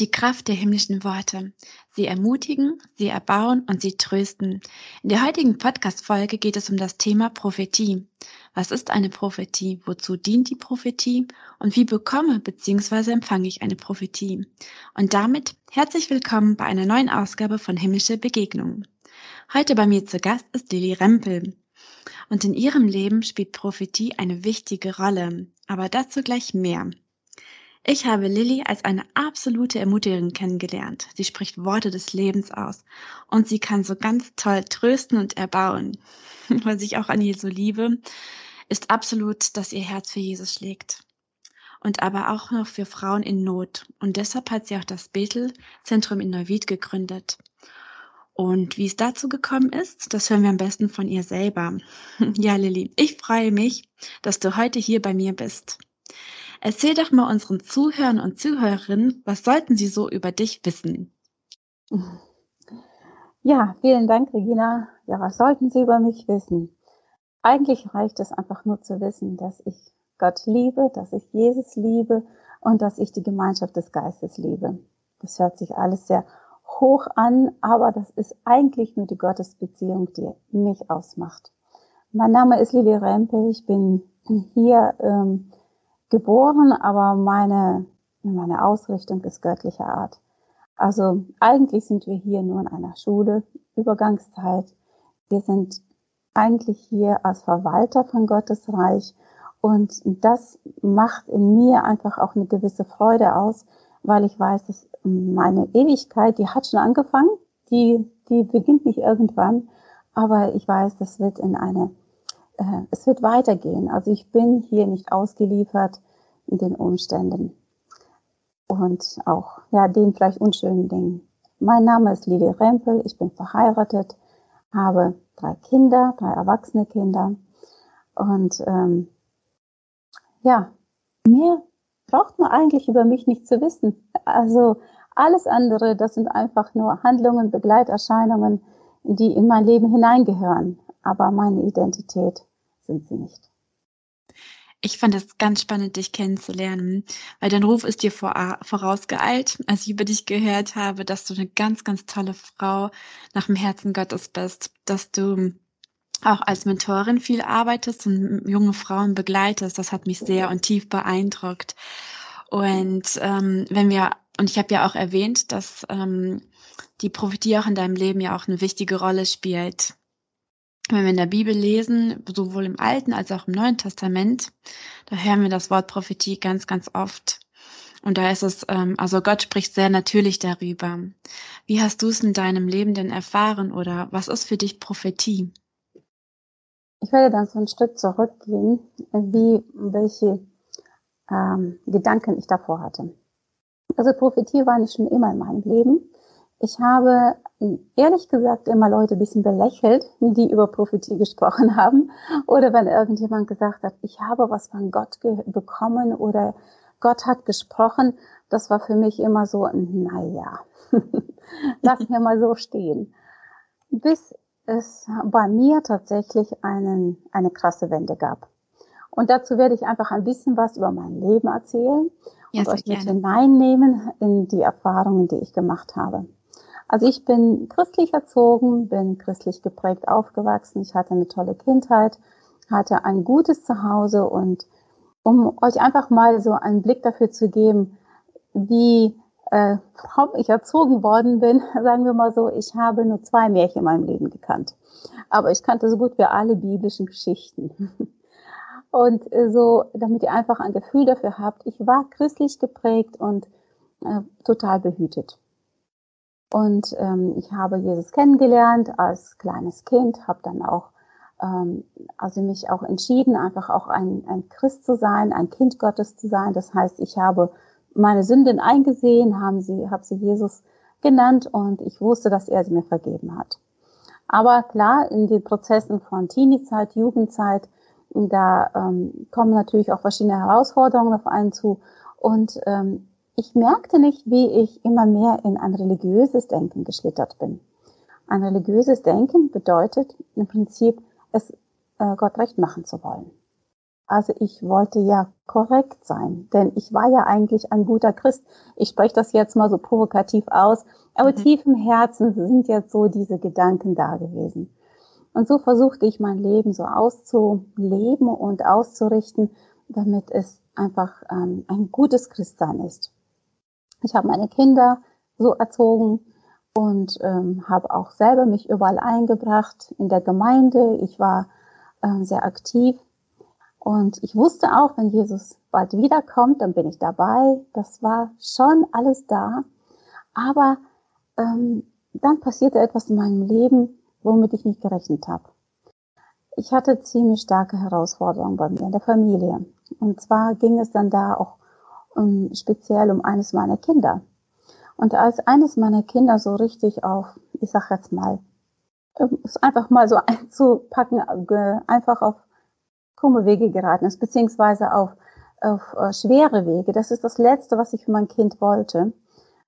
Die Kraft der himmlischen Worte. Sie ermutigen, sie erbauen und sie trösten. In der heutigen Podcast-Folge geht es um das Thema Prophetie. Was ist eine Prophetie? Wozu dient die Prophetie? Und wie bekomme bzw. empfange ich eine Prophetie? Und damit herzlich willkommen bei einer neuen Ausgabe von Himmlische Begegnungen. Heute bei mir zu Gast ist Lilly Rempel. Und in ihrem Leben spielt Prophetie eine wichtige Rolle. Aber dazu gleich mehr. Ich habe Lilly als eine absolute Ermutigerin kennengelernt. Sie spricht Worte des Lebens aus und sie kann so ganz toll trösten und erbauen. Was ich auch an ihr so liebe, ist absolut, dass ihr Herz für Jesus schlägt. Und aber auch noch für Frauen in Not. Und deshalb hat sie auch das Bethel-Zentrum in Neuwied gegründet. Und wie es dazu gekommen ist, das hören wir am besten von ihr selber. Ja, Lilly, ich freue mich, dass du heute hier bei mir bist. Erzähl doch mal unseren Zuhörern und Zuhörerinnen, was sollten sie so über dich wissen? Ja, vielen Dank, Regina. Ja, was sollten sie über mich wissen? Eigentlich reicht es einfach nur zu wissen, dass ich Gott liebe, dass ich Jesus liebe und dass ich die Gemeinschaft des Geistes liebe. Das hört sich alles sehr hoch an, aber das ist eigentlich nur die Gottesbeziehung, die mich ausmacht. Mein Name ist Lili Rempel, ich bin hier ähm, geboren, aber meine, meine Ausrichtung ist göttlicher Art. Also eigentlich sind wir hier nur in einer Schule, Übergangszeit. Wir sind eigentlich hier als Verwalter von Gottes Reich und das macht in mir einfach auch eine gewisse Freude aus, weil ich weiß, dass meine Ewigkeit, die hat schon angefangen, die, die beginnt nicht irgendwann, aber ich weiß, das wird in eine, äh, es wird weitergehen. Also ich bin hier nicht ausgeliefert in den Umständen. Und auch, ja, den vielleicht unschönen Dingen. Mein Name ist Lili Rempel, ich bin verheiratet, habe drei Kinder, drei erwachsene Kinder. Und ähm, ja, mir braucht man eigentlich über mich nicht zu wissen. Also alles andere, das sind einfach nur Handlungen, Begleiterscheinungen, die in mein Leben hineingehören. Aber meine Identität sind sie nicht. Ich fand es ganz spannend, dich kennenzulernen, weil dein Ruf ist dir vor, vorausgeeilt, als ich über dich gehört habe, dass du eine ganz, ganz tolle Frau nach dem Herzen Gottes bist, dass du auch als Mentorin viel arbeitest und junge Frauen begleitest. Das hat mich sehr und tief beeindruckt. Und ähm, wenn wir, und ich habe ja auch erwähnt, dass ähm, die Prophetie auch in deinem Leben ja auch eine wichtige Rolle spielt. Wenn wir in der Bibel lesen, sowohl im Alten als auch im Neuen Testament, da hören wir das Wort Prophetie ganz, ganz oft. Und da ist es, ähm, also Gott spricht sehr natürlich darüber. Wie hast du es in deinem Leben denn erfahren oder was ist für dich Prophetie? Ich werde dann so ein Stück zurückgehen, wie welche ähm, Gedanken ich davor hatte. Also Prophetie war nicht schon immer in meinem Leben. Ich habe ehrlich gesagt immer Leute ein bisschen belächelt, die über Prophetie gesprochen haben. Oder wenn irgendjemand gesagt hat, ich habe was von Gott bekommen oder Gott hat gesprochen, das war für mich immer so, naja, lass mir mal so stehen. Bis es bei mir tatsächlich einen, eine krasse Wende gab. Und dazu werde ich einfach ein bisschen was über mein Leben erzählen ja, und euch mit hineinnehmen in die Erfahrungen, die ich gemacht habe. Also ich bin christlich erzogen, bin christlich geprägt aufgewachsen. Ich hatte eine tolle Kindheit, hatte ein gutes Zuhause und um euch einfach mal so einen Blick dafür zu geben, wie äh, ich erzogen worden bin, sagen wir mal so, ich habe nur zwei Märchen in meinem Leben gekannt. Aber ich kannte so gut wie alle biblischen Geschichten. Und äh, so, damit ihr einfach ein Gefühl dafür habt, ich war christlich geprägt und äh, total behütet. Und ähm, ich habe Jesus kennengelernt als kleines Kind, habe dann auch ähm, also mich auch entschieden, einfach auch ein, ein Christ zu sein, ein Kind Gottes zu sein. Das heißt, ich habe meine Sünden eingesehen, haben sie, habe sie Jesus genannt und ich wusste, dass er sie mir vergeben hat. Aber klar, in den Prozessen von Teenie-Zeit, Jugendzeit, da ähm, kommen natürlich auch verschiedene Herausforderungen auf einen zu. Und ähm, ich merkte nicht, wie ich immer mehr in ein religiöses Denken geschlittert bin. Ein religiöses Denken bedeutet im Prinzip, es äh, Gott recht machen zu wollen. Also ich wollte ja korrekt sein, denn ich war ja eigentlich ein guter Christ. Ich spreche das jetzt mal so provokativ aus, aber mhm. tief im Herzen sind jetzt so diese Gedanken da gewesen. Und so versuchte ich mein Leben so auszuleben und auszurichten, damit es einfach ähm, ein gutes Christsein ist. Ich habe meine Kinder so erzogen und ähm, habe auch selber mich überall eingebracht in der Gemeinde. Ich war ähm, sehr aktiv und ich wusste auch, wenn Jesus bald wiederkommt, dann bin ich dabei. Das war schon alles da. Aber ähm, dann passierte etwas in meinem Leben, womit ich nicht gerechnet habe. Ich hatte ziemlich starke Herausforderungen bei mir in der Familie. Und zwar ging es dann da auch um, speziell um eines meiner Kinder. Und als eines meiner Kinder so richtig auf, ich sag jetzt mal, es einfach mal so einzupacken, einfach auf krumme Wege geraten ist, beziehungsweise auf, auf uh, schwere Wege, das ist das Letzte, was ich für mein Kind wollte,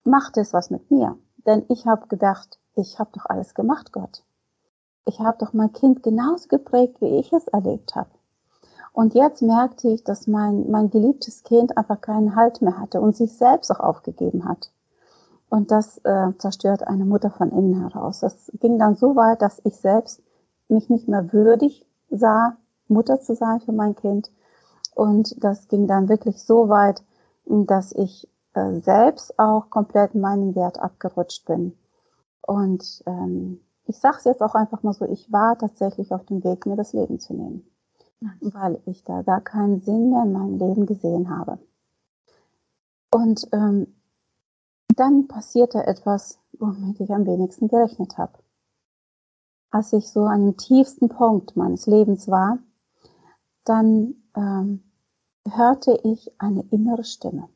machte es was mit mir. Denn ich habe gedacht, ich habe doch alles gemacht, Gott ich habe doch mein Kind genauso geprägt, wie ich es erlebt habe. Und jetzt merkte ich, dass mein, mein geliebtes Kind einfach keinen Halt mehr hatte und sich selbst auch aufgegeben hat. Und das äh, zerstört eine Mutter von innen heraus. Das ging dann so weit, dass ich selbst mich nicht mehr würdig sah, Mutter zu sein für mein Kind. Und das ging dann wirklich so weit, dass ich äh, selbst auch komplett meinen Wert abgerutscht bin. Und ähm, ich sage es jetzt auch einfach mal so, ich war tatsächlich auf dem Weg, mir das Leben zu nehmen, weil ich da gar keinen Sinn mehr in meinem Leben gesehen habe. Und ähm, dann passierte etwas, womit ich am wenigsten gerechnet habe. Als ich so an dem tiefsten Punkt meines Lebens war, dann ähm, hörte ich eine innere Stimme.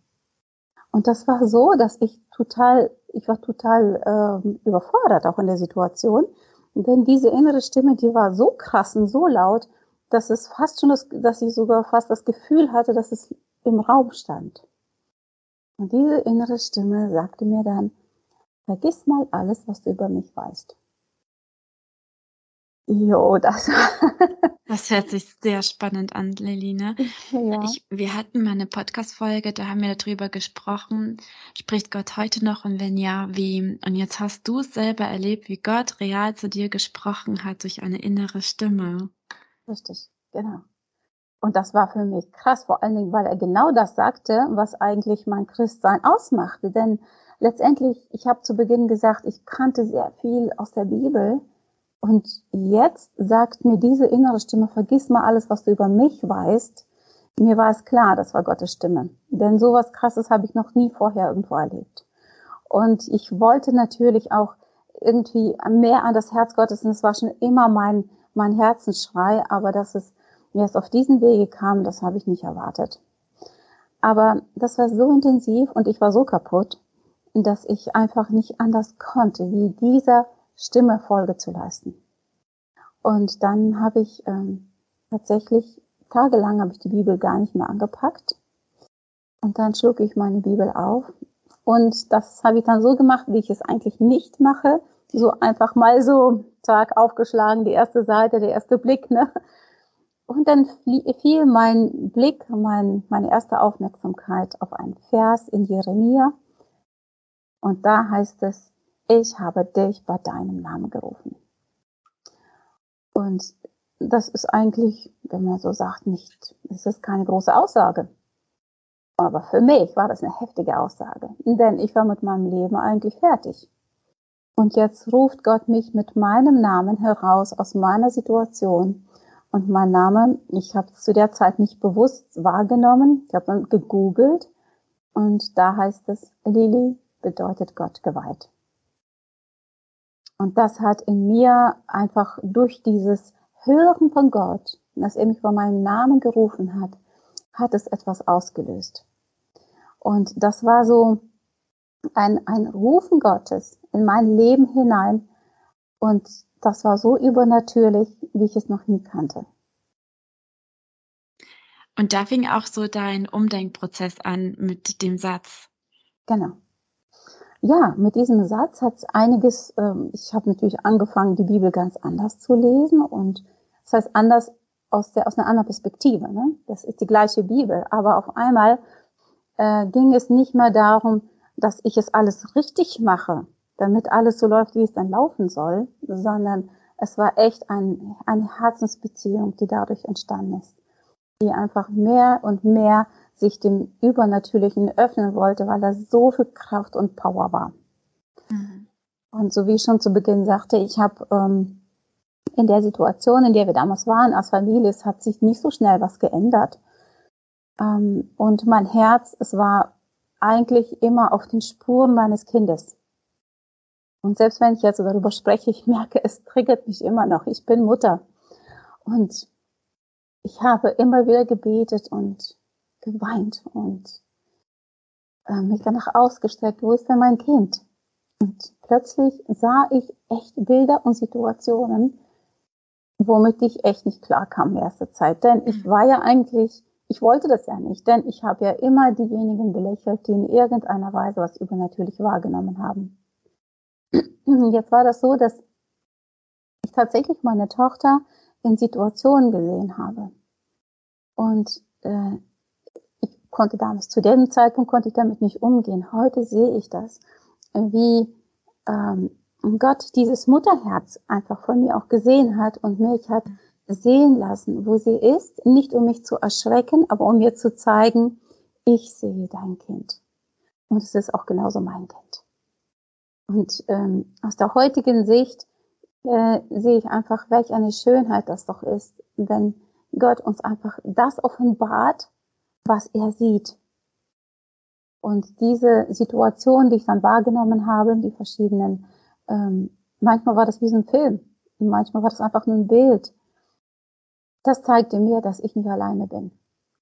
Und das war so, dass ich total ich war total ähm, überfordert auch in der Situation. Denn diese innere Stimme, die war so krass und so laut, dass es fast schon das, dass ich sogar fast das Gefühl hatte, dass es im Raum stand. Und diese innere Stimme sagte mir dann, vergiss mal alles, was du über mich weißt. Jo, das. das hört sich sehr spannend an, Leline. Ja. Ich, wir hatten mal eine Podcast-Folge, da haben wir darüber gesprochen. Spricht Gott heute noch und wenn ja, wie? Und jetzt hast du es selber erlebt, wie Gott real zu dir gesprochen hat durch eine innere Stimme. Richtig, genau. Und das war für mich krass, vor allen Dingen, weil er genau das sagte, was eigentlich mein Christsein ausmachte. Denn letztendlich, ich habe zu Beginn gesagt, ich kannte sehr viel aus der Bibel und jetzt sagt mir diese innere Stimme, vergiss mal alles, was du über mich weißt. Mir war es klar, das war Gottes Stimme. Denn sowas krasses habe ich noch nie vorher irgendwo erlebt. Und ich wollte natürlich auch irgendwie mehr an das Herz Gottes und es war schon immer mein, mein Herzensschrei, aber dass es erst auf diesen Wege kam, das habe ich nicht erwartet. Aber das war so intensiv und ich war so kaputt, dass ich einfach nicht anders konnte, wie dieser Stimme Folge zu leisten. Und dann habe ich ähm, tatsächlich tagelang habe ich die Bibel gar nicht mehr angepackt. Und dann schlug ich meine Bibel auf. Und das habe ich dann so gemacht, wie ich es eigentlich nicht mache. So einfach mal so, Tag aufgeschlagen, die erste Seite, der erste Blick, ne? Und dann fiel mein Blick, mein, meine erste Aufmerksamkeit auf einen Vers in Jeremia. Und da heißt es, ich habe dich bei deinem Namen gerufen. Und das ist eigentlich, wenn man so sagt, nicht, es ist keine große Aussage. Aber für mich war das eine heftige Aussage, denn ich war mit meinem Leben eigentlich fertig. Und jetzt ruft Gott mich mit meinem Namen heraus aus meiner Situation. Und mein Name, ich habe zu der Zeit nicht bewusst wahrgenommen. Ich habe dann gegoogelt und da heißt es, Lili bedeutet Gott geweiht. Und das hat in mir einfach durch dieses Hören von Gott, dass er mich bei meinem Namen gerufen hat, hat es etwas ausgelöst. Und das war so ein, ein Rufen Gottes in mein Leben hinein. Und das war so übernatürlich, wie ich es noch nie kannte. Und da fing auch so dein Umdenkprozess an mit dem Satz. Genau ja, mit diesem Satz hat einiges, ähm, ich habe natürlich angefangen, die Bibel ganz anders zu lesen und das heißt anders aus, der, aus einer anderen Perspektive. Ne? Das ist die gleiche Bibel. Aber auf einmal äh, ging es nicht mehr darum, dass ich es alles richtig mache, damit alles so läuft, wie es dann laufen soll, sondern es war echt ein, eine Herzensbeziehung, die dadurch entstanden ist, die einfach mehr und mehr sich dem Übernatürlichen öffnen wollte, weil da so viel Kraft und Power war. Mhm. Und so wie ich schon zu Beginn sagte, ich habe ähm, in der Situation, in der wir damals waren als Familie, es hat sich nicht so schnell was geändert. Ähm, und mein Herz, es war eigentlich immer auf den Spuren meines Kindes. Und selbst wenn ich jetzt darüber spreche, ich merke, es triggert mich immer noch. Ich bin Mutter. Und ich habe immer wieder gebetet und geweint und äh, mich danach ausgestreckt, wo ist denn mein Kind? Und plötzlich sah ich echt Bilder und Situationen, womit ich echt nicht klar kam in erster Zeit. Denn ich mhm. war ja eigentlich, ich wollte das ja nicht, denn ich habe ja immer diejenigen belächelt, die in irgendeiner Weise was übernatürlich wahrgenommen haben. Jetzt war das so, dass ich tatsächlich meine Tochter in Situationen gesehen habe. Und äh, konnte damals, zu dem Zeitpunkt konnte ich damit nicht umgehen. Heute sehe ich das, wie ähm, Gott dieses Mutterherz einfach von mir auch gesehen hat und mich hat sehen lassen, wo sie ist, nicht um mich zu erschrecken, aber um mir zu zeigen, ich sehe dein Kind. Und es ist auch genauso mein Kind. Und ähm, aus der heutigen Sicht äh, sehe ich einfach, welch eine Schönheit das doch ist, wenn Gott uns einfach das offenbart, was er sieht. Und diese Situation, die ich dann wahrgenommen habe, die verschiedenen ähm, manchmal war das wie so ein Film. Manchmal war das einfach nur ein Bild. Das zeigte mir, dass ich nicht alleine bin.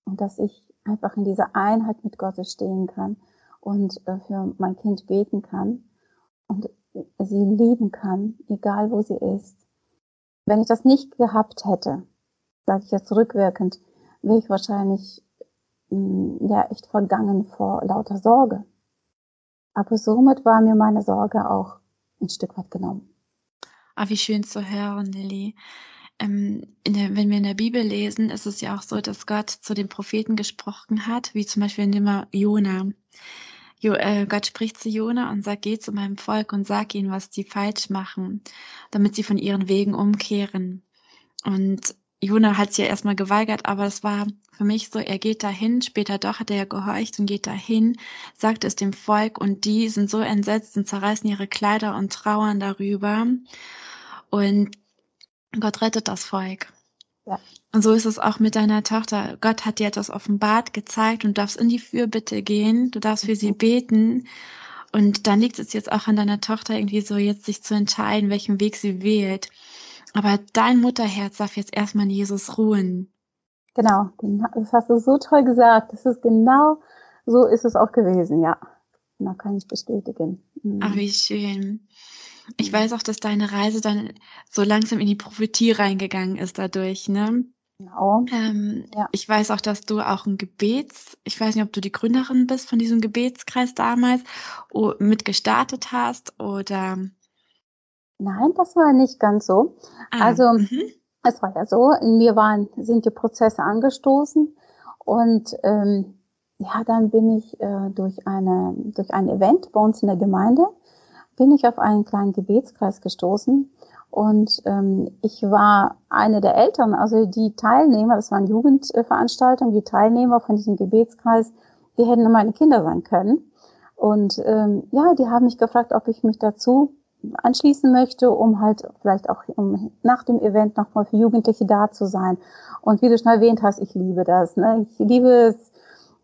Und dass ich einfach in dieser Einheit mit Gott stehen kann und äh, für mein Kind beten kann und sie lieben kann, egal wo sie ist. Wenn ich das nicht gehabt hätte, sage ich jetzt rückwirkend, wäre ich wahrscheinlich ja echt vergangen vor lauter Sorge. Aber somit war mir meine Sorge auch ein Stück weit genommen. Ah, wie schön zu hören, Lilly. Ähm, der, wenn wir in der Bibel lesen, ist es ja auch so, dass Gott zu den Propheten gesprochen hat, wie zum Beispiel in dem Jona. Jo, äh, Gott spricht zu Jona und sagt, geh zu meinem Volk und sag ihnen, was sie falsch machen, damit sie von ihren Wegen umkehren. Und Jona hat sich ja erstmal geweigert, aber es war für mich so, er geht dahin, später doch hat er ja gehorcht und geht dahin, sagt es dem Volk und die sind so entsetzt und zerreißen ihre Kleider und trauern darüber. Und Gott rettet das Volk. Ja. Und so ist es auch mit deiner Tochter. Gott hat dir etwas offenbart, gezeigt und du darfst in die Fürbitte gehen, du darfst für sie mhm. beten. Und dann liegt es jetzt auch an deiner Tochter irgendwie so, jetzt sich zu entscheiden, welchen Weg sie wählt. Aber dein Mutterherz darf jetzt erstmal in Jesus ruhen. Genau, das hast du so toll gesagt. Das ist genau so ist es auch gewesen, ja. Da kann ich bestätigen. Mhm. Ach, wie schön. Ich weiß auch, dass deine Reise dann so langsam in die Prophetie reingegangen ist dadurch, ne? Genau. Ähm, ja. Ich weiß auch, dass du auch ein Gebets, ich weiß nicht, ob du die Gründerin bist von diesem Gebetskreis damals, mit gestartet hast oder Nein, das war nicht ganz so. Ah, also mhm. es war ja so, in mir waren, sind die Prozesse angestoßen und ähm, ja, dann bin ich äh, durch eine durch ein Event bei uns in der Gemeinde bin ich auf einen kleinen Gebetskreis gestoßen und ähm, ich war eine der Eltern, also die Teilnehmer, das waren Jugendveranstaltungen, die Teilnehmer von diesem Gebetskreis, die hätten meine Kinder sein können. Und ähm, ja, die haben mich gefragt, ob ich mich dazu anschließen möchte, um halt vielleicht auch um nach dem Event nochmal für Jugendliche da zu sein. Und wie du schon erwähnt hast, ich liebe das. Ne? Ich liebe es.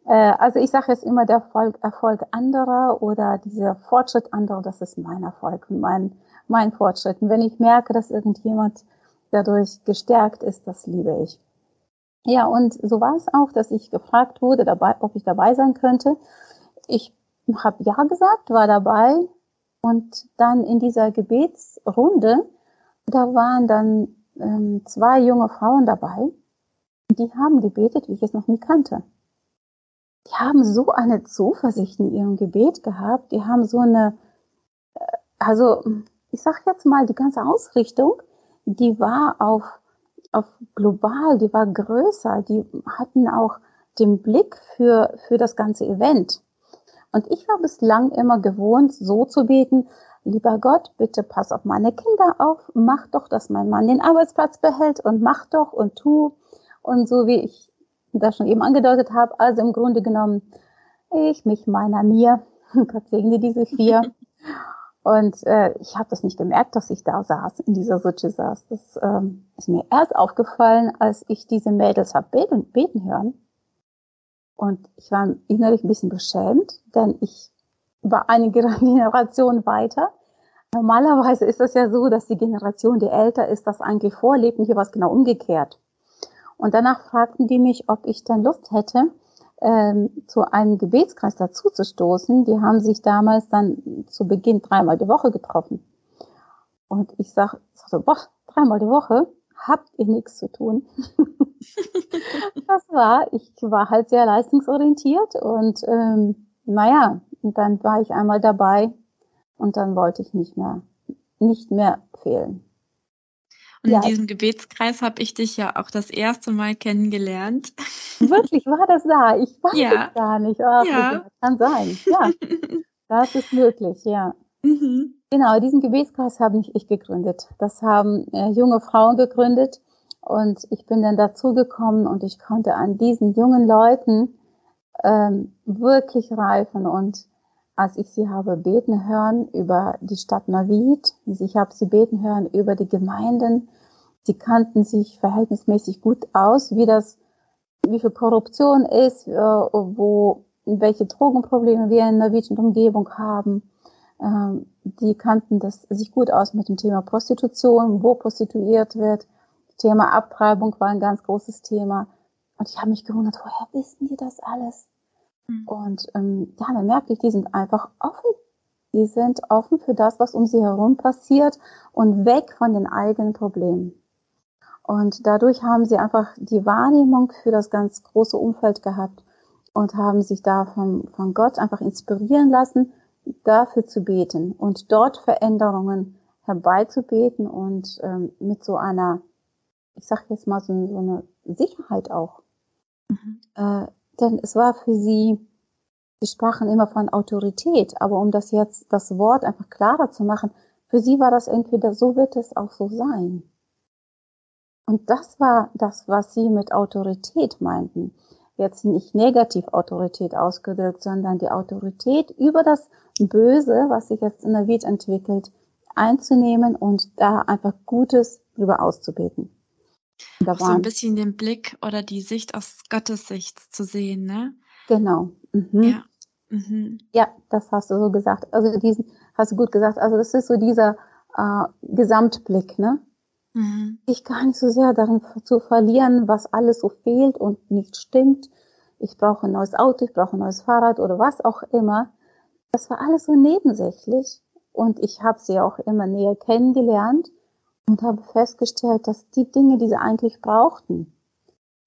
Äh, also ich sage jetzt immer, der Erfolg, Erfolg anderer oder dieser Fortschritt anderer, das ist mein Erfolg und mein, mein Fortschritt. Und wenn ich merke, dass irgendjemand dadurch gestärkt ist, das liebe ich. Ja, und so war es auch, dass ich gefragt wurde, dabei, ob ich dabei sein könnte. Ich habe ja gesagt, war dabei, und dann in dieser Gebetsrunde, da waren dann ähm, zwei junge Frauen dabei, die haben gebetet, wie ich es noch nie kannte. Die haben so eine Zuversicht in ihrem Gebet gehabt, die haben so eine, äh, also ich sag jetzt mal, die ganze Ausrichtung, die war auf auf global, die war größer, die hatten auch den Blick für, für das ganze Event. Und ich war bislang immer gewohnt, so zu beten, lieber Gott, bitte pass auf meine Kinder auf, mach doch, dass mein Mann den Arbeitsplatz behält und mach doch und tu. Und so wie ich das schon eben angedeutet habe, also im Grunde genommen, ich, mich, meiner, mir, Gott segne diese vier. Und äh, ich habe das nicht gemerkt, dass ich da saß, in dieser Sutsche saß. Das ähm, ist mir erst aufgefallen, als ich diese Mädels hab beten, beten hören. Und ich war innerlich ein bisschen beschämt, denn ich war eine Generation weiter. Normalerweise ist es ja so, dass die Generation, die älter ist, das eigentlich vorlebt und hier war es genau umgekehrt. Und danach fragten die mich, ob ich dann Lust hätte, ähm, zu einem Gebetskreis dazu zu stoßen. Die haben sich damals dann zu Beginn dreimal die Woche getroffen. Und ich sag, sag so, boah, dreimal die Woche, habt ihr nichts zu tun. das war, ich war halt sehr leistungsorientiert und ähm, naja, dann war ich einmal dabei und dann wollte ich nicht mehr, nicht mehr fehlen. Und ja. in diesem Gebetskreis habe ich dich ja auch das erste Mal kennengelernt. Wirklich, war das da? Ich weiß ja. es gar nicht. Ach, ja. Kann sein. Ja, das ist möglich, ja. Mhm. Genau, diesen Gebetskreis habe nicht ich gegründet. Das haben äh, junge Frauen gegründet und ich bin dann dazugekommen und ich konnte an diesen jungen Leuten ähm, wirklich reifen und als ich sie habe beten hören über die Stadt Navid, ich habe sie beten hören über die Gemeinden, sie kannten sich verhältnismäßig gut aus, wie das, wie viel Korruption ist, äh, wo, welche Drogenprobleme wir in Navid und Umgebung haben. Ähm, die kannten das sich gut aus mit dem Thema Prostitution, wo prostituiert wird. Thema Abtreibung war ein ganz großes Thema. Und ich habe mich gewundert, woher wissen die das alles? Mhm. Und ähm, ja, man merkt, die sind einfach offen. Die sind offen für das, was um sie herum passiert und weg von den eigenen Problemen. Und dadurch haben sie einfach die Wahrnehmung für das ganz große Umfeld gehabt und haben sich da von, von Gott einfach inspirieren lassen, dafür zu beten und dort Veränderungen herbeizubeten und ähm, mit so einer, ich sag jetzt mal so, so eine Sicherheit auch. Mhm. Äh, denn es war für sie, sie sprachen immer von Autorität, aber um das jetzt, das Wort einfach klarer zu machen, für sie war das entweder so wird es auch so sein. Und das war das, was sie mit Autorität meinten. Jetzt nicht negativ Autorität ausgedrückt, sondern die Autorität über das Böse, was sich jetzt in der Welt entwickelt, einzunehmen und da einfach Gutes drüber auszubeten. Da so ein bisschen den Blick oder die Sicht aus Gottes Sicht zu sehen, ne? Genau. Mhm. Ja. Mhm. ja, das hast du so gesagt. Also diesen hast du gut gesagt. Also das ist so dieser äh, Gesamtblick, ne? Mhm. Ich gar nicht so sehr darin zu verlieren, was alles so fehlt und nicht stimmt. Ich brauche ein neues Auto, ich brauche ein neues Fahrrad oder was auch immer. Das war alles so nebensächlich und ich habe sie auch immer näher kennengelernt und habe festgestellt, dass die Dinge, die sie eigentlich brauchten,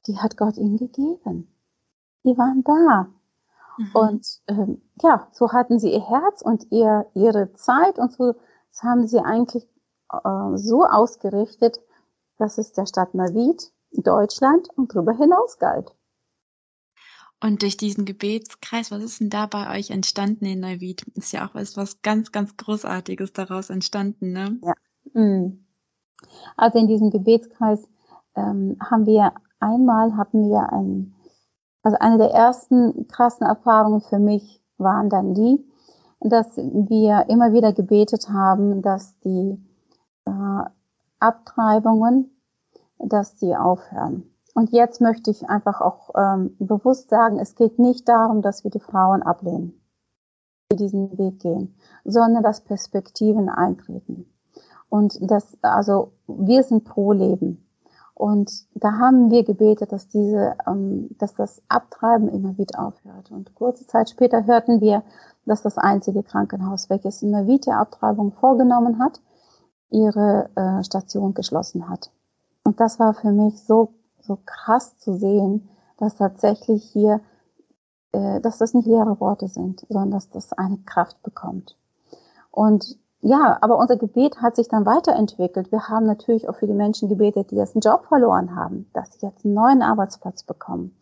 die hat Gott ihnen gegeben. Die waren da. Mhm. Und ähm, ja, so hatten sie ihr Herz und ihr, ihre Zeit und so das haben sie eigentlich äh, so ausgerichtet, dass es der Stadt Navid, Deutschland und darüber hinaus galt. Und durch diesen Gebetskreis, was ist denn da bei euch entstanden in Neuwied? Ist ja auch was, was ganz, ganz Großartiges daraus entstanden, ne? Ja. Mhm. Also in diesem Gebetskreis ähm, haben wir einmal hatten wir ein, also eine der ersten krassen Erfahrungen für mich waren dann die, dass wir immer wieder gebetet haben, dass die äh, Abtreibungen, dass die aufhören. Und jetzt möchte ich einfach auch ähm, bewusst sagen, es geht nicht darum, dass wir die Frauen ablehnen, die diesen Weg gehen, sondern dass Perspektiven eintreten. Und das, also wir sind pro Leben. Und da haben wir gebetet, dass diese, ähm, dass das Abtreiben immer wieder aufhört. Und kurze Zeit später hörten wir, dass das einzige Krankenhaus, welches eine Vita-Abtreibung vorgenommen hat, ihre äh, Station geschlossen hat. Und das war für mich so, so krass zu sehen, dass tatsächlich hier, äh, dass das nicht leere Worte sind, sondern dass das eine Kraft bekommt. Und ja, aber unser Gebet hat sich dann weiterentwickelt. Wir haben natürlich auch für die Menschen gebetet, die jetzt einen Job verloren haben, dass sie jetzt einen neuen Arbeitsplatz bekommen.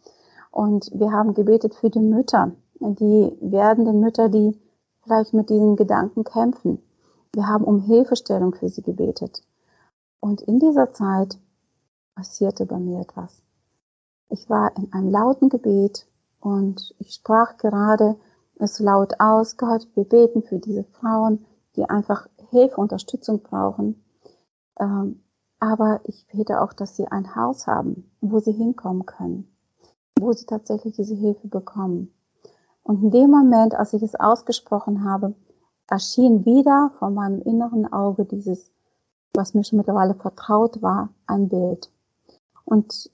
Und wir haben gebetet für die Mütter, die werdenden Mütter, die vielleicht mit diesen Gedanken kämpfen. Wir haben um Hilfestellung für sie gebetet. Und in dieser Zeit passierte bei mir etwas. Ich war in einem lauten Gebet und ich sprach gerade es laut aus, Gott, wir beten für diese Frauen, die einfach Hilfe, Unterstützung brauchen. Ähm, aber ich bete auch, dass sie ein Haus haben, wo sie hinkommen können, wo sie tatsächlich diese Hilfe bekommen. Und in dem Moment, als ich es ausgesprochen habe, erschien wieder vor meinem inneren Auge dieses, was mir schon mittlerweile vertraut war, ein Bild. Und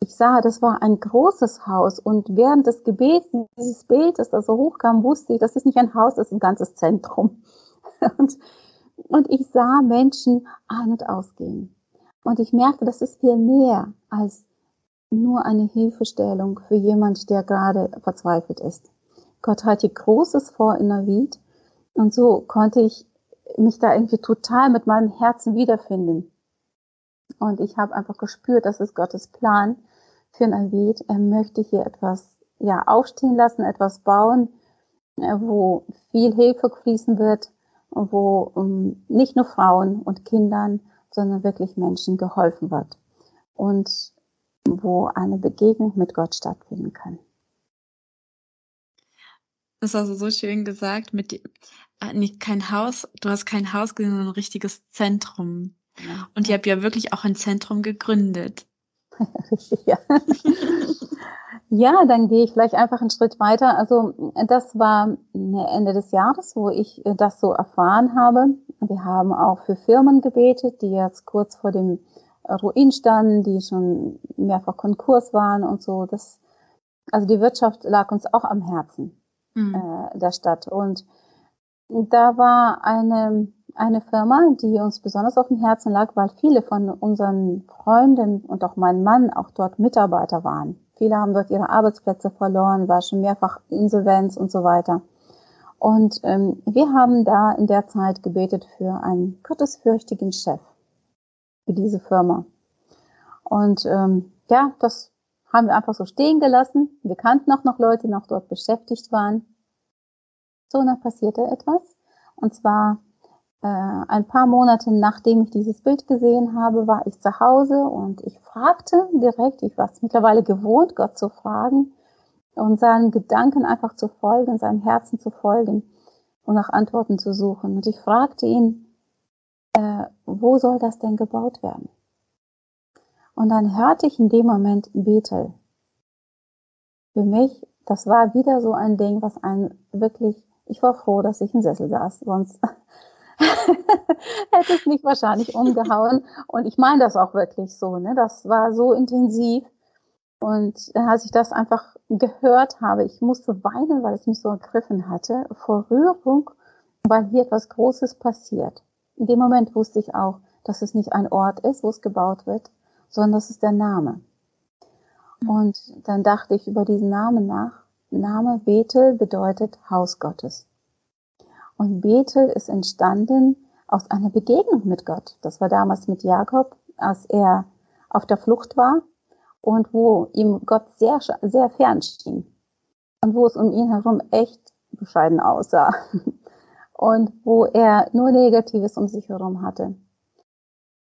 ich sah, das war ein großes Haus und während des Gebets dieses Bildes, das so hochkam, wusste ich, das ist nicht ein Haus, das ist ein ganzes Zentrum. Und, und ich sah Menschen ein- und ausgehen. Und ich merkte, das ist viel mehr als nur eine Hilfestellung für jemand, der gerade verzweifelt ist. Gott hat hier Großes vor in Navid und so konnte ich mich da irgendwie total mit meinem Herzen wiederfinden. Und ich habe einfach gespürt, das ist Gottes Plan für Navid. Er möchte hier etwas ja aufstehen lassen, etwas bauen, äh, wo viel Hilfe fließen wird, wo um, nicht nur Frauen und Kindern, sondern wirklich Menschen geholfen wird und wo eine Begegnung mit Gott stattfinden kann. Das ist also so schön gesagt, mit äh, nicht kein Haus, du hast kein Haus, sondern ein richtiges Zentrum. Und ihr habt ja wirklich auch ein Zentrum gegründet. Richtig, ja. ja, dann gehe ich vielleicht einfach einen Schritt weiter. Also das war Ende des Jahres, wo ich äh, das so erfahren habe. Wir haben auch für Firmen gebetet, die jetzt kurz vor dem Ruin standen, die schon mehrfach Konkurs waren und so. Das, also die Wirtschaft lag uns auch am Herzen mhm. äh, der Stadt. Und da war eine eine Firma, die uns besonders auf dem Herzen lag, weil viele von unseren Freunden und auch mein Mann auch dort Mitarbeiter waren. Viele haben dort ihre Arbeitsplätze verloren, war schon mehrfach Insolvenz und so weiter. Und ähm, wir haben da in der Zeit gebetet für einen gottesfürchtigen Chef für diese Firma. Und ähm, ja, das haben wir einfach so stehen gelassen. Wir kannten auch noch Leute, die noch dort beschäftigt waren. So, dann passierte etwas. Und zwar ein paar Monate nachdem ich dieses Bild gesehen habe, war ich zu Hause und ich fragte direkt, ich war es mittlerweile gewohnt, Gott zu fragen und seinen Gedanken einfach zu folgen, seinem Herzen zu folgen und nach Antworten zu suchen. Und ich fragte ihn, äh, wo soll das denn gebaut werden? Und dann hörte ich in dem Moment Bethel. Für mich, das war wieder so ein Ding, was einen wirklich, ich war froh, dass ich im Sessel saß, sonst hätte es mich wahrscheinlich umgehauen. Und ich meine das auch wirklich so. Ne? Das war so intensiv. Und als ich das einfach gehört habe, ich musste weinen, weil es mich so ergriffen hatte, vor Rührung, weil hier etwas Großes passiert. In dem Moment wusste ich auch, dass es nicht ein Ort ist, wo es gebaut wird, sondern das ist der Name. Mhm. Und dann dachte ich über diesen Namen nach. Name Bethel bedeutet Haus Gottes. Und Bethel ist entstanden aus einer Begegnung mit Gott. Das war damals mit Jakob, als er auf der Flucht war und wo ihm Gott sehr, sehr fern schien. Und wo es um ihn herum echt bescheiden aussah. Und wo er nur Negatives um sich herum hatte.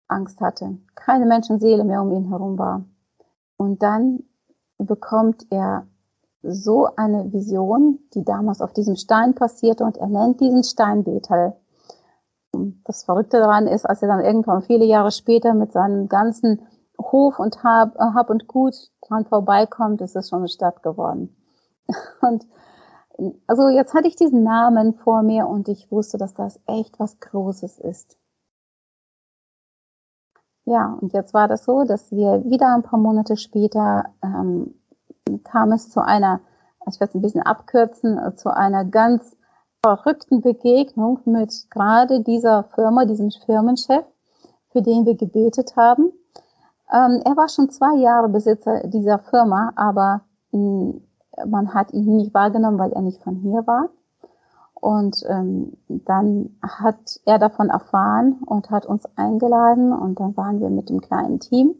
Angst hatte. Keine Menschenseele mehr um ihn herum war. Und dann bekommt er so eine Vision, die damals auf diesem Stein passierte und er nennt diesen Stein Bethel. Das Verrückte daran ist, als er dann irgendwann viele Jahre später mit seinem ganzen Hof und Hab, äh, Hab und Gut dran vorbeikommt, ist es schon eine Stadt geworden. Und also jetzt hatte ich diesen Namen vor mir und ich wusste, dass das echt was Großes ist. Ja, und jetzt war das so, dass wir wieder ein paar Monate später ähm, kam es zu einer, ich werde es ein bisschen abkürzen, zu einer ganz verrückten Begegnung mit gerade dieser Firma, diesem Firmenchef, für den wir gebetet haben. Ähm, er war schon zwei Jahre Besitzer dieser Firma, aber mh, man hat ihn nicht wahrgenommen, weil er nicht von hier war. Und ähm, dann hat er davon erfahren und hat uns eingeladen und dann waren wir mit dem kleinen Team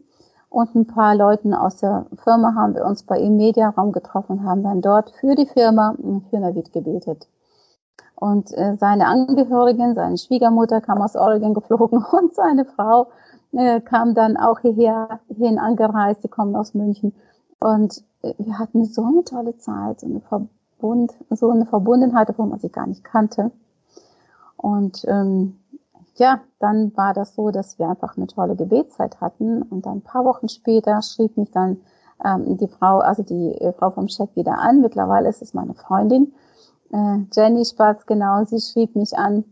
und ein paar Leuten aus der Firma haben wir uns bei ihm Mediaraum getroffen und haben dann dort für die Firma für Navid gebetet. Und äh, seine Angehörigen, seine Schwiegermutter kam aus Oregon geflogen und seine Frau äh, kam dann auch hierher hin angereist, die kommen aus München. Und äh, wir hatten so eine tolle Zeit, so eine, Verbund, so eine Verbundenheit, obwohl man sie gar nicht kannte. Und ähm, ja, dann war das so, dass wir einfach eine tolle Gebetszeit hatten. Und dann ein paar Wochen später schrieb mich dann ähm, die Frau, also die äh, Frau vom Chef wieder an. Mittlerweile ist es meine Freundin äh, Jenny Spatz, genau, sie schrieb mich an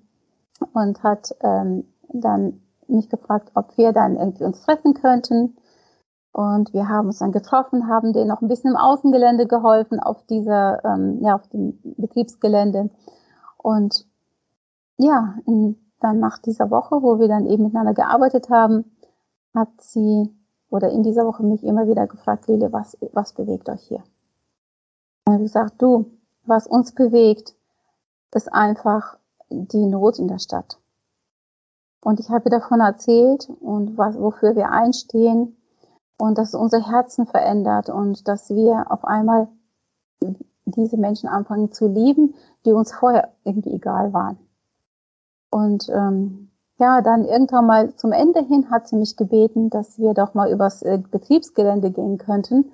und hat ähm, dann mich gefragt, ob wir dann irgendwie uns treffen könnten. Und wir haben uns dann getroffen, haben denen noch ein bisschen im Außengelände geholfen auf dieser, ähm, ja, auf dem Betriebsgelände. Und ja, in, dann nach dieser Woche, wo wir dann eben miteinander gearbeitet haben, hat sie oder in dieser Woche mich immer wieder gefragt, Lili, was, was bewegt euch hier? Und ich gesagt, du, was uns bewegt, ist einfach die Not in der Stadt. Und ich habe davon erzählt und was, wofür wir einstehen und dass unser Herzen verändert und dass wir auf einmal diese Menschen anfangen zu lieben, die uns vorher irgendwie egal waren. Und ähm, ja, dann irgendwann mal zum Ende hin hat sie mich gebeten, dass wir doch mal übers äh, Betriebsgelände gehen könnten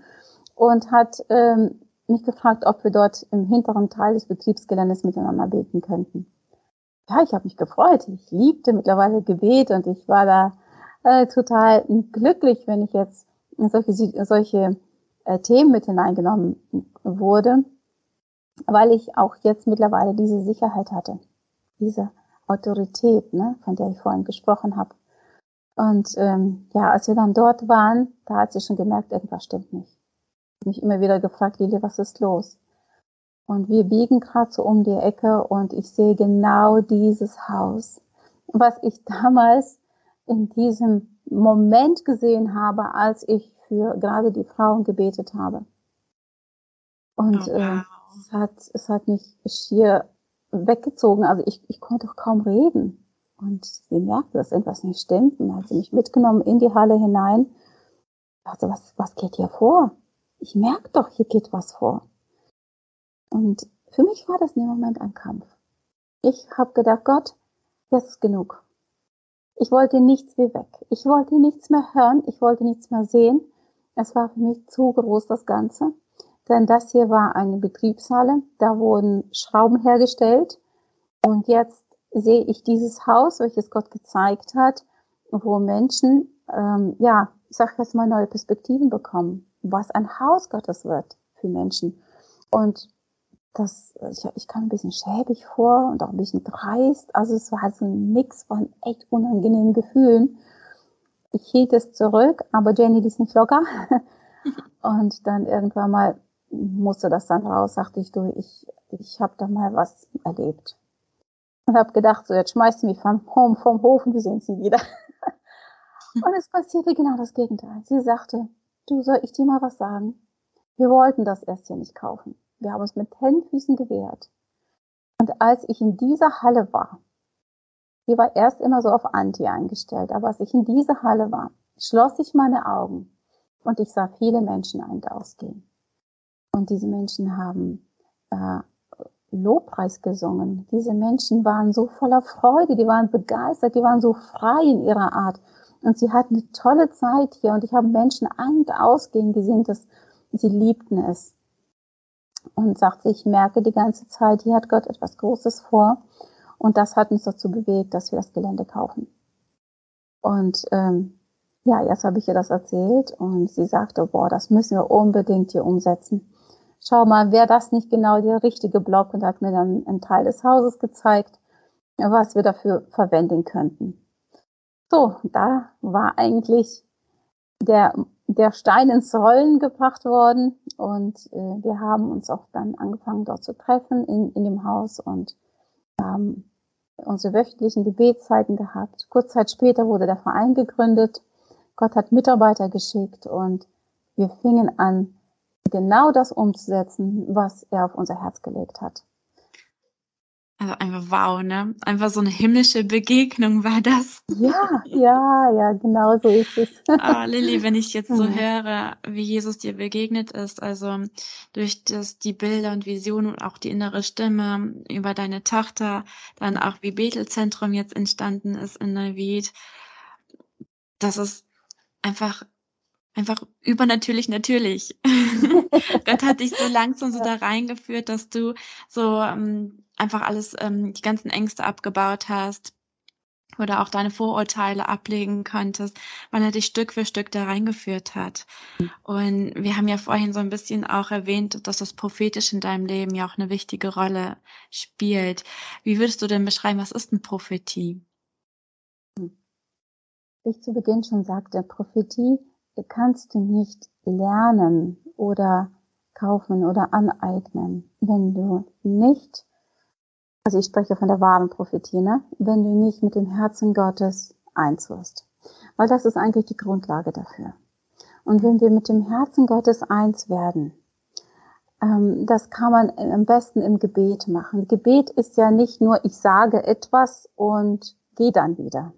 und hat ähm, mich gefragt, ob wir dort im hinteren Teil des Betriebsgeländes miteinander beten könnten. Ja, ich habe mich gefreut. Ich liebte mittlerweile Gebet und ich war da äh, total glücklich, wenn ich jetzt solche, solche äh, Themen mit hineingenommen wurde, weil ich auch jetzt mittlerweile diese Sicherheit hatte, diese Autorität, ne, von der ich vorhin gesprochen habe. Und ähm, ja, als wir dann dort waren, da hat sie schon gemerkt, irgendwas stimmt nicht mich immer wieder gefragt, Lili, was ist los? Und wir biegen gerade so um die Ecke und ich sehe genau dieses Haus, was ich damals in diesem Moment gesehen habe, als ich für gerade die Frauen gebetet habe. Und oh, wow. äh, es, hat, es hat mich schier weggezogen. Also ich, ich konnte kaum reden. Und sie merkte, dass irgendwas nicht stimmt. Und dann hat sie mich mitgenommen in die Halle hinein. Also was, was geht hier vor? ich merke doch, hier geht was vor. Und für mich war das in dem Moment ein Kampf. Ich habe gedacht, Gott, jetzt ist genug. Ich wollte nichts wie weg. Ich wollte nichts mehr hören. Ich wollte nichts mehr sehen. Es war für mich zu groß, das Ganze. Denn das hier war eine Betriebshalle. Da wurden Schrauben hergestellt. Und jetzt sehe ich dieses Haus, welches Gott gezeigt hat, wo Menschen, ähm, ja, ich sag jetzt mal, neue Perspektiven bekommen was ein Haus Gottes wird für Menschen. Und das, ich, ich kam ein bisschen schäbig vor und auch ein bisschen dreist. Also es war so ein Mix von echt unangenehmen Gefühlen. Ich hielt es zurück, aber Jenny ist nicht locker. und dann irgendwann mal musste das dann raus, sagte ich, du, ich, ich habe da mal was erlebt. Und habe gedacht, so jetzt schmeißt du mich vom, vom, vom Hof und wir sehen sie wieder. und es passierte genau das Gegenteil. Sie sagte, Du, soll ich dir mal was sagen? Wir wollten das erst hier nicht kaufen. Wir haben uns mit Händfüßen gewehrt. Und als ich in dieser Halle war, die war erst immer so auf Anti eingestellt, aber als ich in dieser Halle war, schloss ich meine Augen und ich sah viele Menschen ein- und ausgehen. Und diese Menschen haben äh, Lobpreis gesungen. Diese Menschen waren so voller Freude, die waren begeistert, die waren so frei in ihrer Art. Und sie hatten eine tolle Zeit hier und ich habe Menschen ein- und ausgehen gesehen, dass sie liebten es. Und sagte, ich merke die ganze Zeit, hier hat Gott etwas Großes vor. Und das hat uns dazu bewegt, dass wir das Gelände kaufen. Und ähm, ja, jetzt habe ich ihr das erzählt und sie sagte, boah, das müssen wir unbedingt hier umsetzen. Schau mal, wäre das nicht genau der richtige Block und hat mir dann einen Teil des Hauses gezeigt, was wir dafür verwenden könnten. So, da war eigentlich der, der Stein ins Rollen gebracht worden und äh, wir haben uns auch dann angefangen dort zu treffen in, in dem Haus und haben unsere wöchentlichen Gebetszeiten gehabt. Kurz Zeit später wurde der Verein gegründet. Gott hat Mitarbeiter geschickt und wir fingen an, genau das umzusetzen, was er auf unser Herz gelegt hat. Also einfach wow, ne? Einfach so eine himmlische Begegnung war das. Ja, ja, ja, genau so ist es. Ah, Lilly, wenn ich jetzt so höre, wie Jesus dir begegnet ist, also durch das, die Bilder und Visionen und auch die innere Stimme über deine Tochter, dann auch wie Betelzentrum jetzt entstanden ist in Neuwied, das ist einfach einfach übernatürlich natürlich. Gott hat dich so langsam so da reingeführt, dass du so ähm, einfach alles, ähm, die ganzen Ängste abgebaut hast oder auch deine Vorurteile ablegen konntest, weil er dich Stück für Stück da reingeführt hat. Und wir haben ja vorhin so ein bisschen auch erwähnt, dass das Prophetische in deinem Leben ja auch eine wichtige Rolle spielt. Wie würdest du denn beschreiben, was ist eine Prophetie? Wie ich zu Beginn schon sagte, Prophetie kannst du nicht lernen oder kaufen oder aneignen, wenn du nicht, also ich spreche von der wahren Prophetie, ne? wenn du nicht mit dem Herzen Gottes eins wirst. Weil das ist eigentlich die Grundlage dafür. Und wenn wir mit dem Herzen Gottes eins werden, ähm, das kann man am besten im Gebet machen. Gebet ist ja nicht nur, ich sage etwas und gehe dann wieder.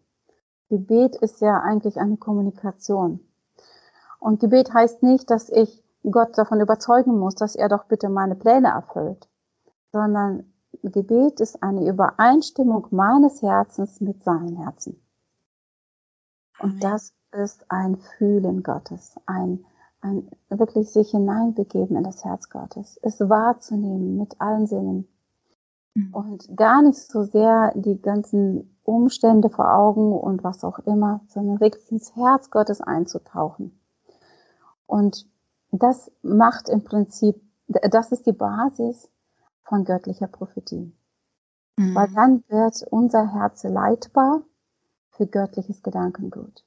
Gebet ist ja eigentlich eine Kommunikation. Und Gebet heißt nicht, dass ich Gott davon überzeugen muss, dass er doch bitte meine Pläne erfüllt, sondern Gebet ist eine Übereinstimmung meines Herzens mit seinem Herzen. Und das ist ein Fühlen Gottes, ein, ein wirklich sich hineinbegeben in das Herz Gottes, es wahrzunehmen mit allen Sinnen mhm. und gar nicht so sehr die ganzen Umstände vor Augen und was auch immer, sondern wirklich ins Herz Gottes einzutauchen und das macht im Prinzip, das ist die Basis von göttlicher Prophetie. Mhm. Weil dann wird unser Herz leitbar für göttliches Gedankengut.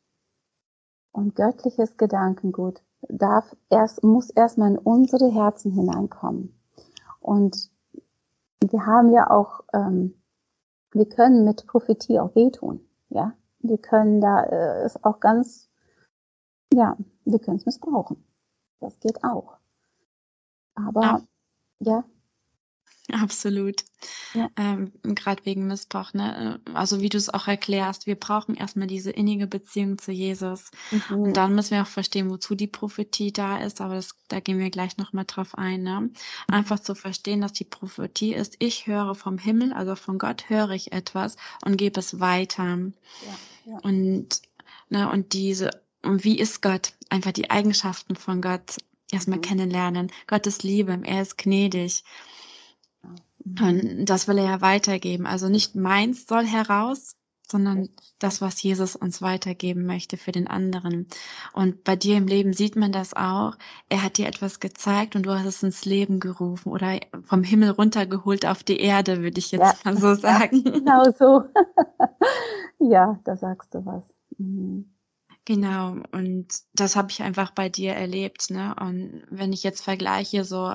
Und göttliches Gedankengut darf erst, muss erstmal in unsere Herzen hineinkommen. Und wir haben ja auch, ähm, wir können mit Prophetie auch wehtun, ja. Wir können da äh, es auch ganz, ja, wir können es missbrauchen. Das geht auch. Aber ja, ja Absolut. Ja. Ähm, Gerade wegen Missbrauch, ne? Also wie du es auch erklärst, wir brauchen erstmal diese innige Beziehung zu Jesus. Mhm. Und dann müssen wir auch verstehen, wozu die Prophetie da ist, aber das, da gehen wir gleich nochmal drauf ein. Ne? Einfach zu verstehen, dass die Prophetie ist, ich höre vom Himmel, also von Gott höre ich etwas und gebe es weiter. Ja, ja. Und, ne, und diese wie ist Gott? Einfach die Eigenschaften von Gott erstmal mhm. kennenlernen. Gott ist Liebe, er ist gnädig. Mhm. Und das will er ja weitergeben. Also nicht meins soll heraus, sondern das, was Jesus uns weitergeben möchte für den anderen. Und bei dir im Leben sieht man das auch. Er hat dir etwas gezeigt und du hast es ins Leben gerufen oder vom Himmel runtergeholt auf die Erde, würde ich jetzt ja. mal so sagen. Ja, genau so. ja, da sagst du was. Mhm. Genau, und das habe ich einfach bei dir erlebt. Ne? Und wenn ich jetzt vergleiche, so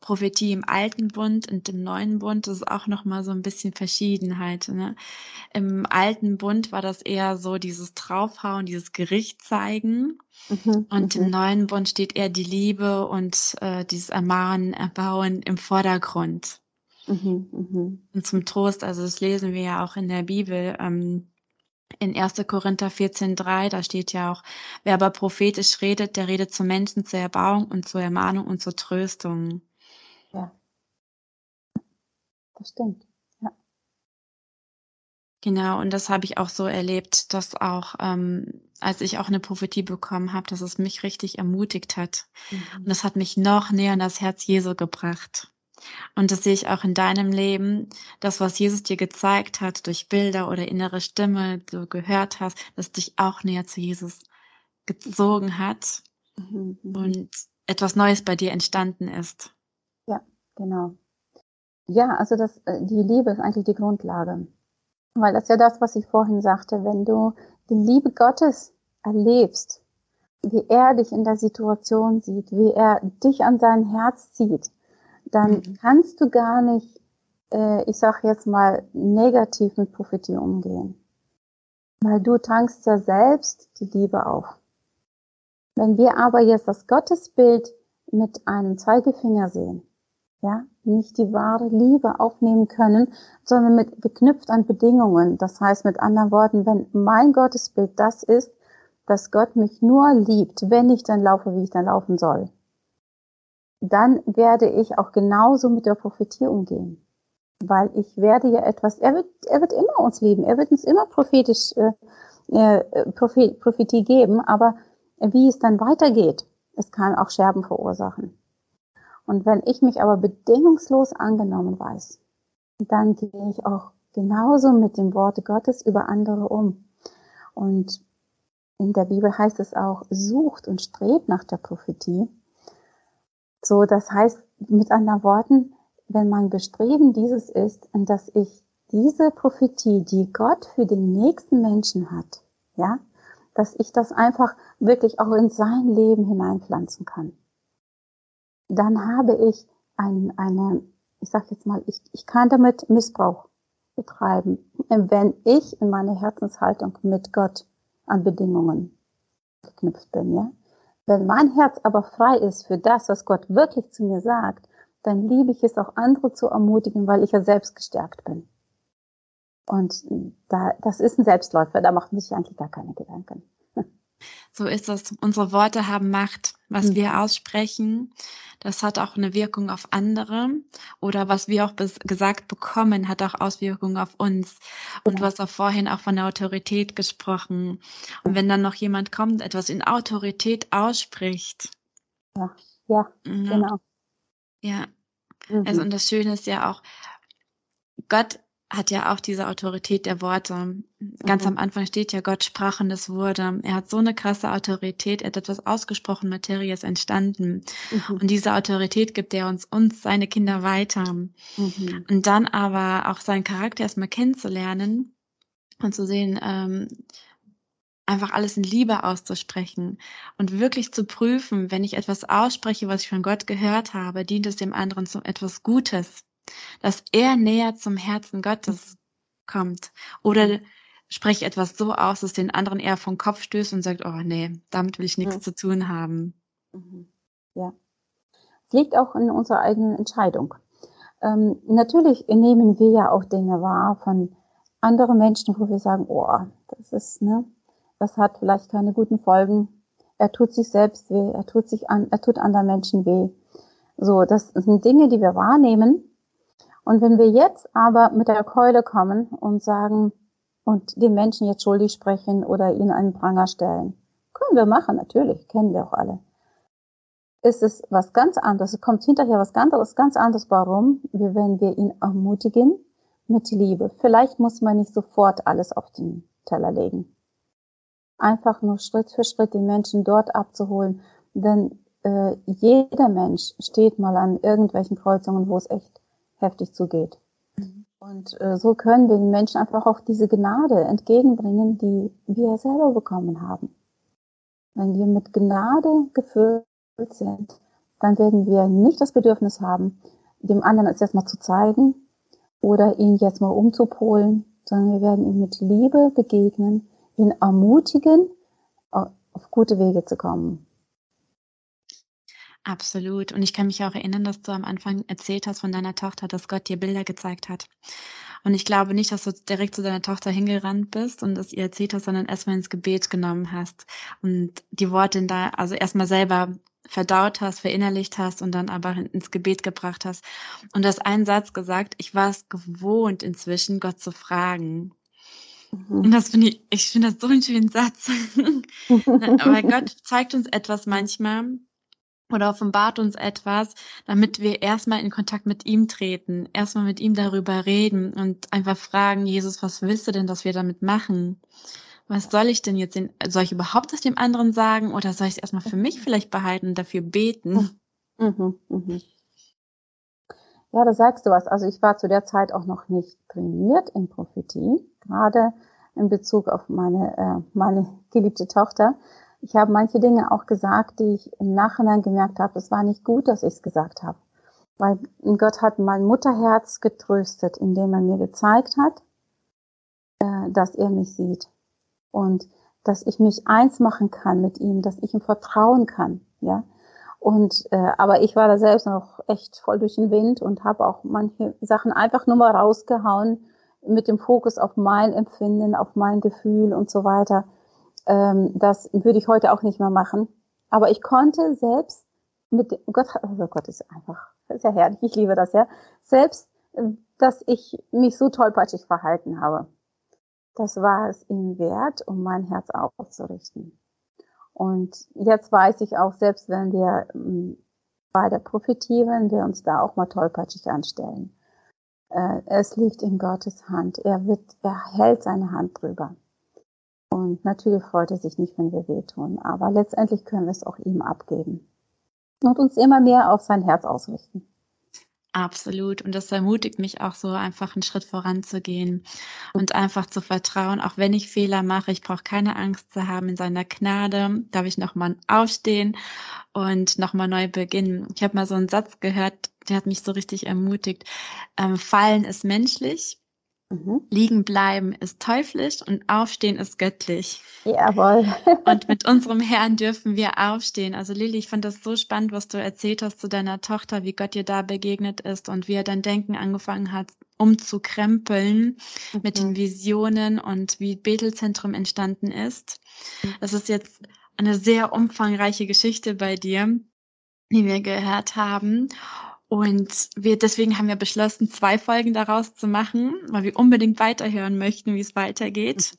Prophetie im alten Bund und im neuen Bund, das ist auch nochmal so ein bisschen Verschiedenheit. Ne? Im alten Bund war das eher so dieses Draufhauen, dieses Gericht zeigen. Mhm, und im mhm. neuen Bund steht eher die Liebe und äh, dieses Ermahnen, Erbauen im Vordergrund. Mhm, mh. Und zum Trost, also das lesen wir ja auch in der Bibel, ähm, in 1. Korinther 14.3, da steht ja auch, wer aber prophetisch redet, der redet zu Menschen zur Erbauung und zur Ermahnung und zur Tröstung. Ja. Das stimmt. Ja. Genau, und das habe ich auch so erlebt, dass auch, ähm, als ich auch eine Prophetie bekommen habe, dass es mich richtig ermutigt hat. Mhm. Und das hat mich noch näher an das Herz Jesu gebracht. Und das sehe ich auch in deinem Leben, das, was Jesus dir gezeigt hat, durch Bilder oder innere Stimme, du gehört hast, dass dich auch näher zu Jesus gezogen hat mhm. und etwas Neues bei dir entstanden ist. Ja, genau. Ja, also das, äh, die Liebe ist eigentlich die Grundlage. Weil das ist ja das, was ich vorhin sagte, wenn du die Liebe Gottes erlebst, wie er dich in der Situation sieht, wie er dich an sein Herz zieht, dann mhm. kannst du gar nicht, äh, ich sag jetzt mal, negativ mit Prophetie umgehen. Weil du tankst ja selbst die Liebe auf. Wenn wir aber jetzt das Gottesbild mit einem Zeigefinger sehen, ja, nicht die wahre Liebe aufnehmen können, sondern mit geknüpft an Bedingungen. Das heißt mit anderen Worten, wenn mein Gottesbild das ist, dass Gott mich nur liebt, wenn ich dann laufe, wie ich dann laufen soll, dann werde ich auch genauso mit der Prophetie umgehen. Weil ich werde ja etwas, er wird, er wird immer uns lieben, er wird uns immer prophetisch, äh, äh, Prophet, Prophetie geben, aber wie es dann weitergeht, es kann auch Scherben verursachen. Und wenn ich mich aber bedingungslos angenommen weiß, dann gehe ich auch genauso mit dem Wort Gottes über andere um. Und in der Bibel heißt es auch, sucht und strebt nach der Prophetie. So, das heißt mit anderen Worten, wenn mein Bestreben dieses ist, dass ich diese Prophetie, die Gott für den nächsten Menschen hat, ja, dass ich das einfach wirklich auch in sein Leben hineinpflanzen kann dann habe ich ein, eine, ich sag jetzt mal, ich, ich kann damit Missbrauch betreiben, wenn ich in meiner Herzenshaltung mit Gott an Bedingungen geknüpft bin, ja. Wenn mein Herz aber frei ist für das, was Gott wirklich zu mir sagt, dann liebe ich es auch andere zu ermutigen, weil ich ja selbst gestärkt bin. Und da, das ist ein Selbstläufer, da macht sich eigentlich gar keine Gedanken. So ist es. Unsere Worte haben Macht. Was mhm. wir aussprechen, das hat auch eine Wirkung auf andere. Oder was wir auch gesagt bekommen, hat auch Auswirkungen auf uns. Und du hast auch vorhin auch von der Autorität gesprochen. Und wenn dann noch jemand kommt, etwas in Autorität ausspricht. Ja, ja, genau. Ja. Mhm. Also, und das Schöne ist ja auch, Gott hat ja auch diese Autorität der Worte. Ganz mhm. am Anfang steht ja, Gott sprach und es wurde. Er hat so eine krasse Autorität, er hat etwas ausgesprochen, Materie ist entstanden. Mhm. Und diese Autorität gibt er uns, uns, seine Kinder weiter. Mhm. Und dann aber auch seinen Charakter erstmal kennenzulernen und zu sehen, ähm, einfach alles in Liebe auszusprechen und wirklich zu prüfen, wenn ich etwas ausspreche, was ich von Gott gehört habe, dient es dem anderen zu etwas Gutes dass er näher zum Herzen Gottes kommt. Oder mhm. spreche etwas so aus, dass den anderen eher vom Kopf stößt und sagt, oh nee, damit will ich nichts mhm. zu tun haben. Mhm. Ja. Es liegt auch in unserer eigenen Entscheidung. Ähm, natürlich nehmen wir ja auch Dinge wahr von anderen Menschen, wo wir sagen, oh, das ist, ne, das hat vielleicht keine guten Folgen. Er tut sich selbst weh, er tut sich an, er tut anderen Menschen weh. So, das sind Dinge, die wir wahrnehmen, und wenn wir jetzt aber mit der Keule kommen und sagen und den Menschen jetzt schuldig sprechen oder ihnen einen Pranger stellen, können wir machen, natürlich, kennen wir auch alle. Ist es was ganz anderes, es kommt hinterher was ganz anderes, ganz anderes, warum, wie wenn wir ihn ermutigen mit Liebe. Vielleicht muss man nicht sofort alles auf den Teller legen. Einfach nur Schritt für Schritt den Menschen dort abzuholen, denn äh, jeder Mensch steht mal an irgendwelchen Kreuzungen, wo es echt heftig zugeht. Und äh, so können wir den Menschen einfach auch diese Gnade entgegenbringen, die wir selber bekommen haben. Wenn wir mit Gnade gefüllt sind, dann werden wir nicht das Bedürfnis haben, dem anderen es erstmal zu zeigen oder ihn jetzt mal umzupolen, sondern wir werden ihm mit Liebe begegnen, ihn ermutigen, auf gute Wege zu kommen. Absolut. Und ich kann mich auch erinnern, dass du am Anfang erzählt hast von deiner Tochter, dass Gott dir Bilder gezeigt hat. Und ich glaube nicht, dass du direkt zu deiner Tochter hingerannt bist und das ihr erzählt hast, sondern erstmal ins Gebet genommen hast und die Worte in da, also erstmal selber verdaut hast, verinnerlicht hast und dann aber ins Gebet gebracht hast. Und du hast einen Satz gesagt, ich war es gewohnt inzwischen, Gott zu fragen. Mhm. Und das finde ich, ich finde das so einen schönen Satz. aber Gott zeigt uns etwas manchmal, oder offenbart uns etwas, damit wir erstmal in Kontakt mit ihm treten, erstmal mit ihm darüber reden und einfach fragen, Jesus, was willst du denn, dass wir damit machen? Was soll ich denn jetzt, den, soll ich überhaupt das dem anderen sagen oder soll ich es erstmal für mich vielleicht behalten und dafür beten? Mhm, mhm. Ja, da sagst du was. Also ich war zu der Zeit auch noch nicht trainiert in Prophetie, gerade in Bezug auf meine, äh, meine geliebte Tochter. Ich habe manche Dinge auch gesagt, die ich im Nachhinein gemerkt habe, es war nicht gut, dass ich es gesagt habe. Weil Gott hat mein Mutterherz getröstet, indem er mir gezeigt hat, äh, dass er mich sieht. Und dass ich mich eins machen kann mit ihm, dass ich ihm vertrauen kann, ja. Und äh, aber ich war da selbst noch echt voll durch den Wind und habe auch manche Sachen einfach nur mal rausgehauen mit dem Fokus auf mein Empfinden, auf mein Gefühl und so weiter. Ähm, das würde ich heute auch nicht mehr machen. Aber ich konnte selbst mit dem, Gott, also Gott ist einfach sehr herrlich, ich liebe das ja. Selbst, äh, dass ich mich so tollpatschig verhalten habe. Das war es ihm wert, um mein Herz aufzurichten. Und jetzt weiß ich auch, selbst wenn wir ähm, bei der Prophetie, wenn wir uns da auch mal tollpatschig anstellen, äh, es liegt in Gottes Hand. Er wird, er hält seine Hand drüber. Und natürlich freut er sich nicht, wenn wir wehtun, aber letztendlich können wir es auch ihm abgeben und uns immer mehr auf sein Herz ausrichten. Absolut. Und das ermutigt mich auch so, einfach einen Schritt voranzugehen und einfach zu vertrauen, auch wenn ich Fehler mache, ich brauche keine Angst zu haben in seiner Gnade, darf ich nochmal aufstehen und nochmal neu beginnen. Ich habe mal so einen Satz gehört, der hat mich so richtig ermutigt. Ähm, Fallen ist menschlich, Mhm. Liegen bleiben ist teuflisch und aufstehen ist göttlich. Jawohl. und mit unserem Herrn dürfen wir aufstehen. Also Lili, ich fand das so spannend, was du erzählt hast zu deiner Tochter, wie Gott dir da begegnet ist und wie er dein Denken angefangen hat, umzukrempeln mhm. mit den Visionen und wie Betelzentrum entstanden ist. Das ist jetzt eine sehr umfangreiche Geschichte bei dir, die wir gehört haben. Und wir, deswegen haben wir beschlossen, zwei Folgen daraus zu machen, weil wir unbedingt weiterhören möchten, wie es weitergeht.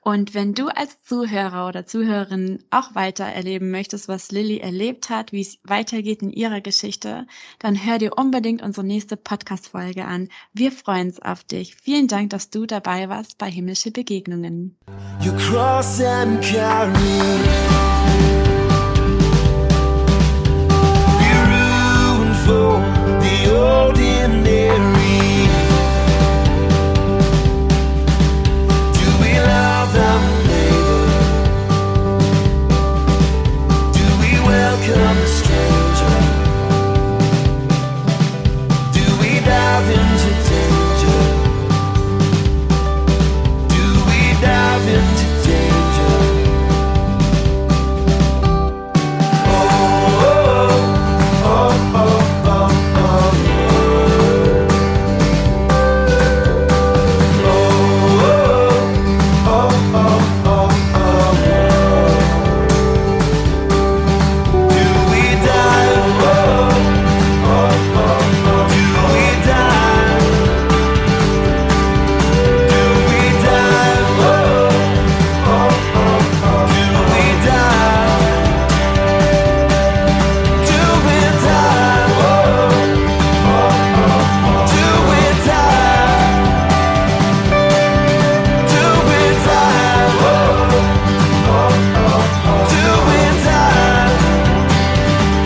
Und wenn du als Zuhörer oder Zuhörerin auch weiter erleben möchtest, was Lilly erlebt hat, wie es weitergeht in ihrer Geschichte, dann hör dir unbedingt unsere nächste Podcast-Folge an. Wir freuen uns auf dich. Vielen Dank, dass du dabei warst bei Himmlische Begegnungen.